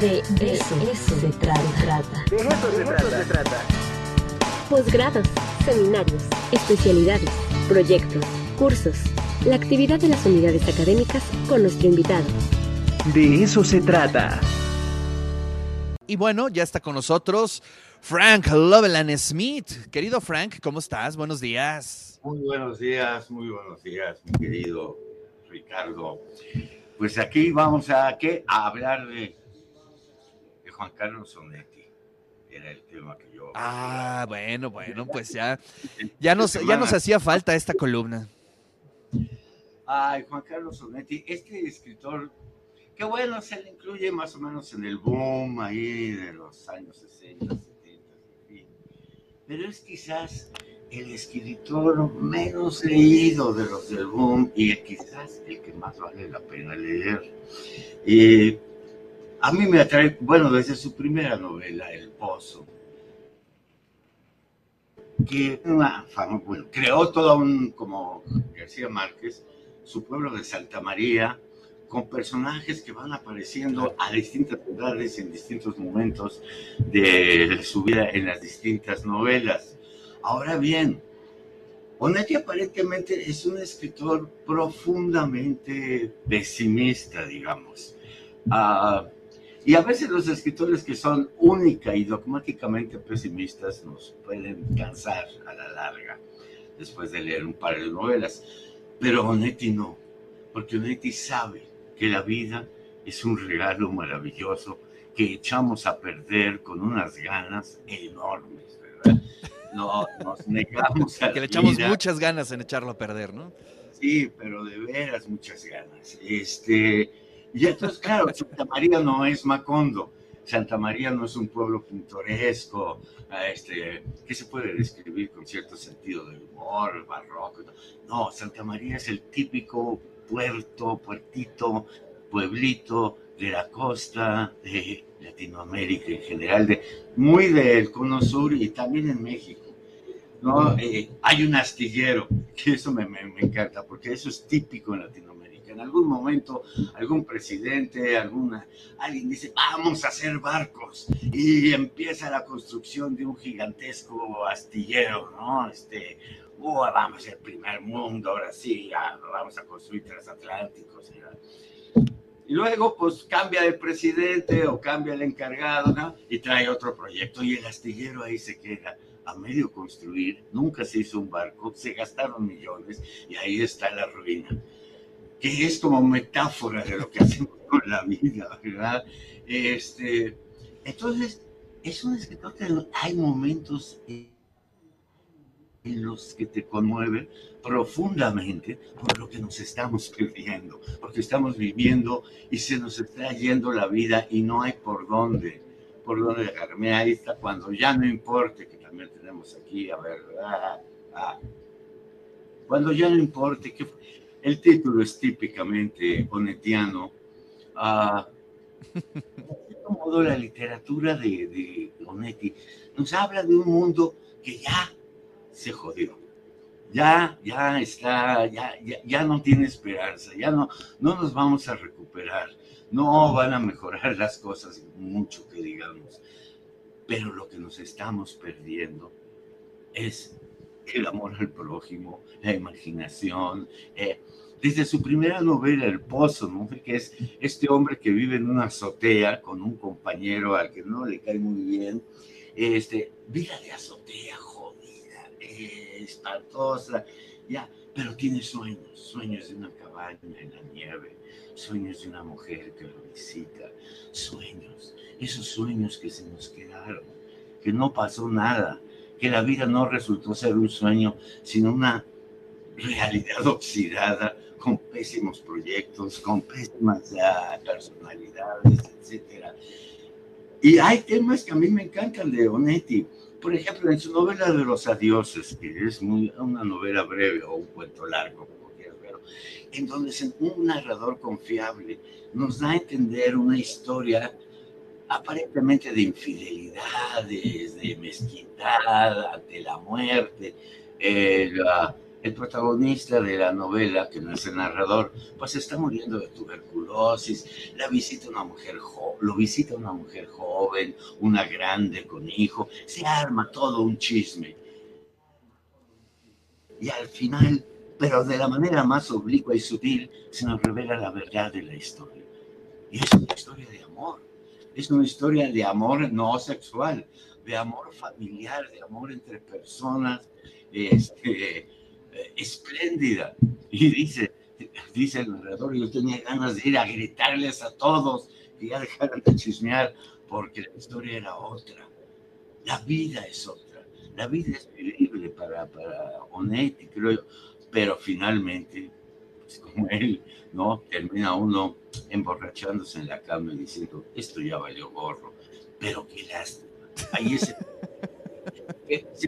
De, eso, se trata. De eso se trata. Posgrados, seminarios, especialidades, proyectos, cursos, la actividad de las unidades académicas con nuestro invitado. De eso se trata. Y bueno, ya está con nosotros Frank Loveland Smith. Querido Frank, ¿cómo estás? Buenos días. Muy buenos días, muy buenos días, mi querido Ricardo. Pues aquí vamos a, ¿qué? a hablar de Juan Carlos Sonetti. Era el tema que yo. Ah, bueno, bueno, pues ya, ya, nos, ya nos hacía falta esta columna. Ay, Juan Carlos Sonetti, este escritor, que bueno, se le incluye más o menos en el boom ahí de los años 60, 70, en fin. Pero es quizás el escritor menos leído de los del boom y quizás el que más vale la pena leer. Y a mí me atrae, bueno, desde su primera novela, El Pozo, que una fama, bueno, creó todo un, como García Márquez, su pueblo de Santa María, con personajes que van apareciendo a distintas edades en distintos momentos de su vida en las distintas novelas. Ahora bien, Onetti aparentemente es un escritor profundamente pesimista, digamos. Ah, y a veces los escritores que son única y dogmáticamente pesimistas nos pueden cansar a la larga después de leer un par de novelas. Pero Onetti no, porque Onetti sabe que la vida es un regalo maravilloso que echamos a perder con unas ganas enormes, ¿verdad? No, nos negamos a Que le echamos muchas ganas en echarlo a perder, ¿no? Sí, pero de veras muchas ganas. Este, y entonces, claro, Santa María no es Macondo. Santa María no es un pueblo pintoresco, este, que se puede describir con cierto sentido de humor, barroco. No, Santa María es el típico puerto, puertito, pueblito de la costa de Latinoamérica en general, de, muy del cono sur y también en México. ¿no? Eh, hay un astillero, que eso me, me, me encanta, porque eso es típico en Latinoamérica en algún momento algún presidente, alguna, alguien dice, vamos a hacer barcos y empieza la construcción de un gigantesco astillero, ¿no? Este, oh, vamos ser primer mundo, ahora sí, ya, vamos a construir transatlánticos. Y luego, pues cambia el presidente o cambia el encargado, ¿no? Y trae otro proyecto y el astillero ahí se queda a medio construir, nunca se hizo un barco, se gastaron millones y ahí está la ruina que es como metáfora de lo que hacemos con la vida, ¿verdad? Este, entonces, es un escritor que hay momentos en los que te conmueve profundamente por lo que nos estamos perdiendo, porque estamos viviendo y se nos está yendo la vida y no hay por dónde, por dónde dejarme. Ahí está cuando ya no importe, que también tenemos aquí, a ver, ah, ah, cuando ya no importe, que el título es típicamente onetiano. Uh, modo, la literatura de, de nos habla de un mundo que ya se jodió. Ya, ya está, ya, ya, ya, no tiene esperanza, ya no, no nos vamos a recuperar, no van a mejorar las cosas mucho que digamos, pero lo que nos estamos perdiendo es el amor al prójimo, la imaginación. Eh, desde su primera novela, El Pozo, ¿no? que es este hombre que vive en una azotea con un compañero al que no le cae muy bien. Este, vida de azotea, jodida, eh, espantosa, ya, pero tiene sueños, sueños de una cabaña en la nieve, sueños de una mujer que lo visita, sueños, esos sueños que se nos quedaron, que no pasó nada, que la vida no resultó ser un sueño, sino una realidad oxidada, con pésimos proyectos, con pésimas uh, personalidades, etc. Y hay temas que a mí me encantan de Onetti. Por ejemplo, en su novela de los adioses, que es muy, una novela breve o un cuento largo, como quieras verlo, en donde un narrador confiable nos da a entender una historia aparentemente de infidelidades, de mezquindad ante la muerte, el, el protagonista de la novela, que no es el narrador, pues está muriendo de tuberculosis, la visita una mujer lo visita una mujer joven, una grande con hijo, se arma todo un chisme. Y al final, pero de la manera más oblicua y sutil, se nos revela la verdad de la historia. Y es una historia de amor, es una historia de amor no sexual, de amor familiar, de amor entre personas, este, espléndida. Y dice, dice el narrador, yo tenía ganas de ir a gritarles a todos que ya dejaran de chismear, porque la historia era otra. La vida es otra. La vida es vivible para, para Onetti, creo yo. Pero finalmente, pues como él, ¿no? Termina uno emborrachándose en la cama y diciendo, esto ya valió gorro. Pero qué lástima. Ahí es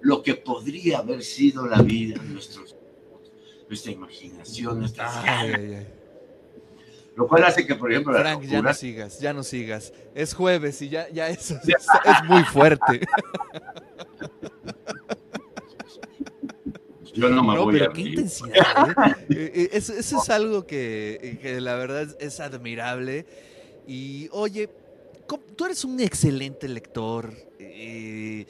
lo que podría haber sido la vida, nuestros, nuestra imaginación, nuestras Lo cual hace que, por ejemplo, Frank, ya no sigas, ya no sigas. Es jueves y ya, ya eso es, es muy fuerte. Yo no me voy pero a qué intensidad. ¿eh? Eh, eso, es algo que, que, la verdad es admirable. Y oye, tú eres un excelente lector. Eh,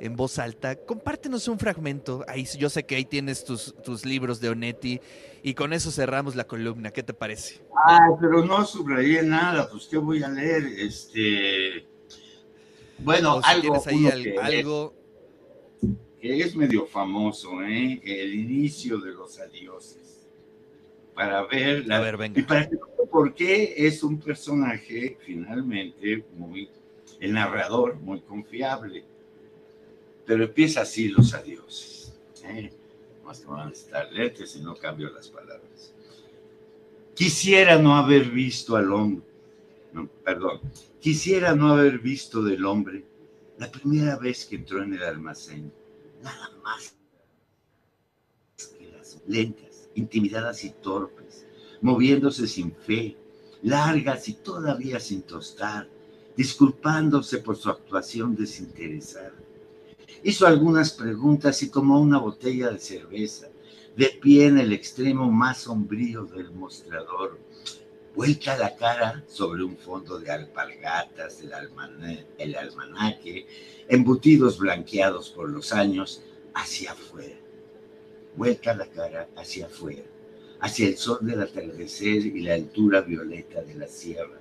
en voz alta. Compártenos un fragmento. Ahí yo sé que ahí tienes tus, tus libros de Onetti y con eso cerramos la columna. ¿Qué te parece? Ah, pero no subrayé nada. Pues qué voy a leer. Este, bueno, algo, que algo que es medio famoso, ¿eh? El inicio de los adioses. Para ver, la, a ver, venga. y para por qué es un personaje finalmente muy el narrador muy confiable. Pero empieza así los adioses. ¿eh? Más que van a estar si no cambio las palabras. Quisiera no haber visto al hombre, no, perdón, quisiera no haber visto del hombre la primera vez que entró en el almacén, nada más que las lentas, intimidadas y torpes, moviéndose sin fe, largas y todavía sin tostar, disculpándose por su actuación desinteresada. Hizo algunas preguntas y tomó una botella de cerveza, de pie en el extremo más sombrío del mostrador, vuelta la cara sobre un fondo de alpargatas el almanaque, embutidos blanqueados por los años, hacia afuera. Vuelta la cara hacia afuera, hacia el sol del atardecer y la altura violeta de la sierra,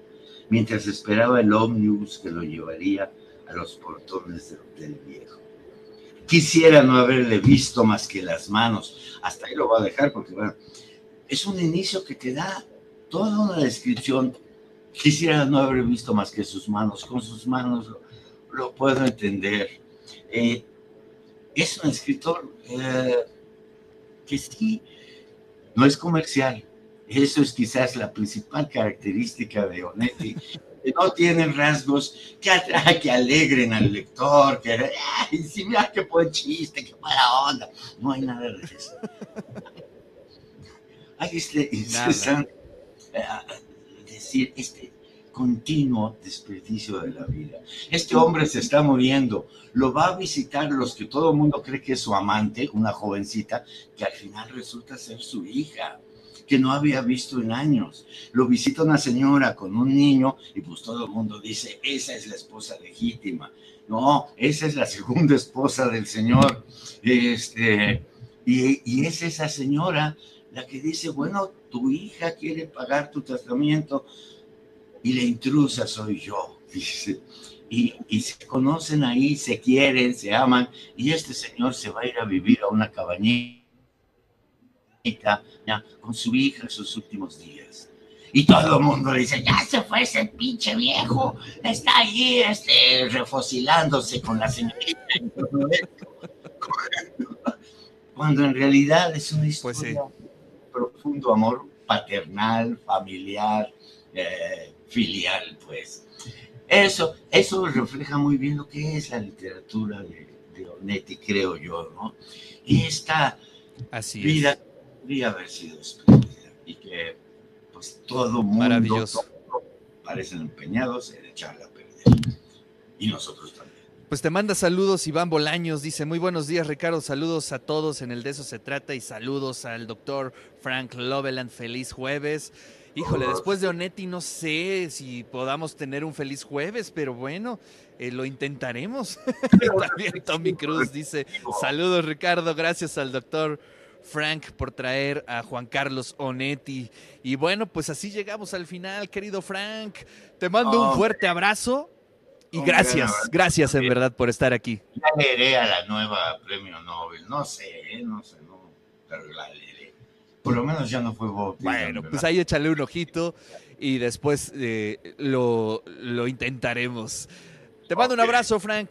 mientras esperaba el ómnibus que lo llevaría a los portones del hotel viejo. Quisiera no haberle visto más que las manos. Hasta ahí lo voy a dejar porque, bueno, es un inicio que te da toda una descripción. Quisiera no haber visto más que sus manos. Con sus manos lo, puedo entender. Eh, es un escritor eh, que sí, no es comercial. Eso es quizás la principal característica de Onetti que no tienen rasgos que, que alegren al lector, que, ay, sí, mira qué buen chiste, qué mala onda. No hay nada de eso. Hay este eh, decir, este continuo desperdicio de la vida. Este hombre se está muriendo, lo va a visitar los que todo el mundo cree que es su amante, una jovencita, que al final resulta ser su hija que no había visto en años. Lo visita una señora con un niño y pues todo el mundo dice, esa es la esposa legítima. No, esa es la segunda esposa del Señor. Este, y, y es esa señora la que dice, bueno, tu hija quiere pagar tu tratamiento y la intrusa soy yo, dice. Y, y, se conocen ahí, se quieren, se aman, y este señor se va a ir a vivir a una cabañita con su hija en sus últimos días. Y todo el mundo le dice, ya se fue ese pinche viejo, está allí este, refocilándose con la señorita. Cuando en realidad es una pues historia profundo amor paternal, familiar, eh, filial, pues. Eso, eso refleja muy bien lo que es la literatura de, de Onetti, creo yo, ¿no? Y esta Así vida podría haber sido espléndida y que pues todo mundo Maravilloso. parecen empeñados en echarla a perder. Y nosotros también. Pues te manda saludos Iván Bolaños, dice muy buenos días Ricardo, saludos a todos, en el de eso se trata y saludos al doctor Frank Loveland, feliz jueves. Híjole, después de Onetti no sé si podamos tener un feliz jueves, pero bueno, eh, lo intentaremos. También Tommy Cruz dice, saludos Ricardo, gracias al doctor Frank por traer a Juan Carlos Onetti. Y bueno, pues así llegamos al final, querido Frank. Te mando un fuerte abrazo y gracias, gracias en verdad por estar aquí. Ya leeré a la nueva premio Nobel, no sé, ¿eh? no sé, no, pero la leeré. Por lo menos ya no fue Bob. Bueno, pues ahí échale un ojito y después eh, lo, lo, intentaremos. Te mando okay. un abrazo, Frank.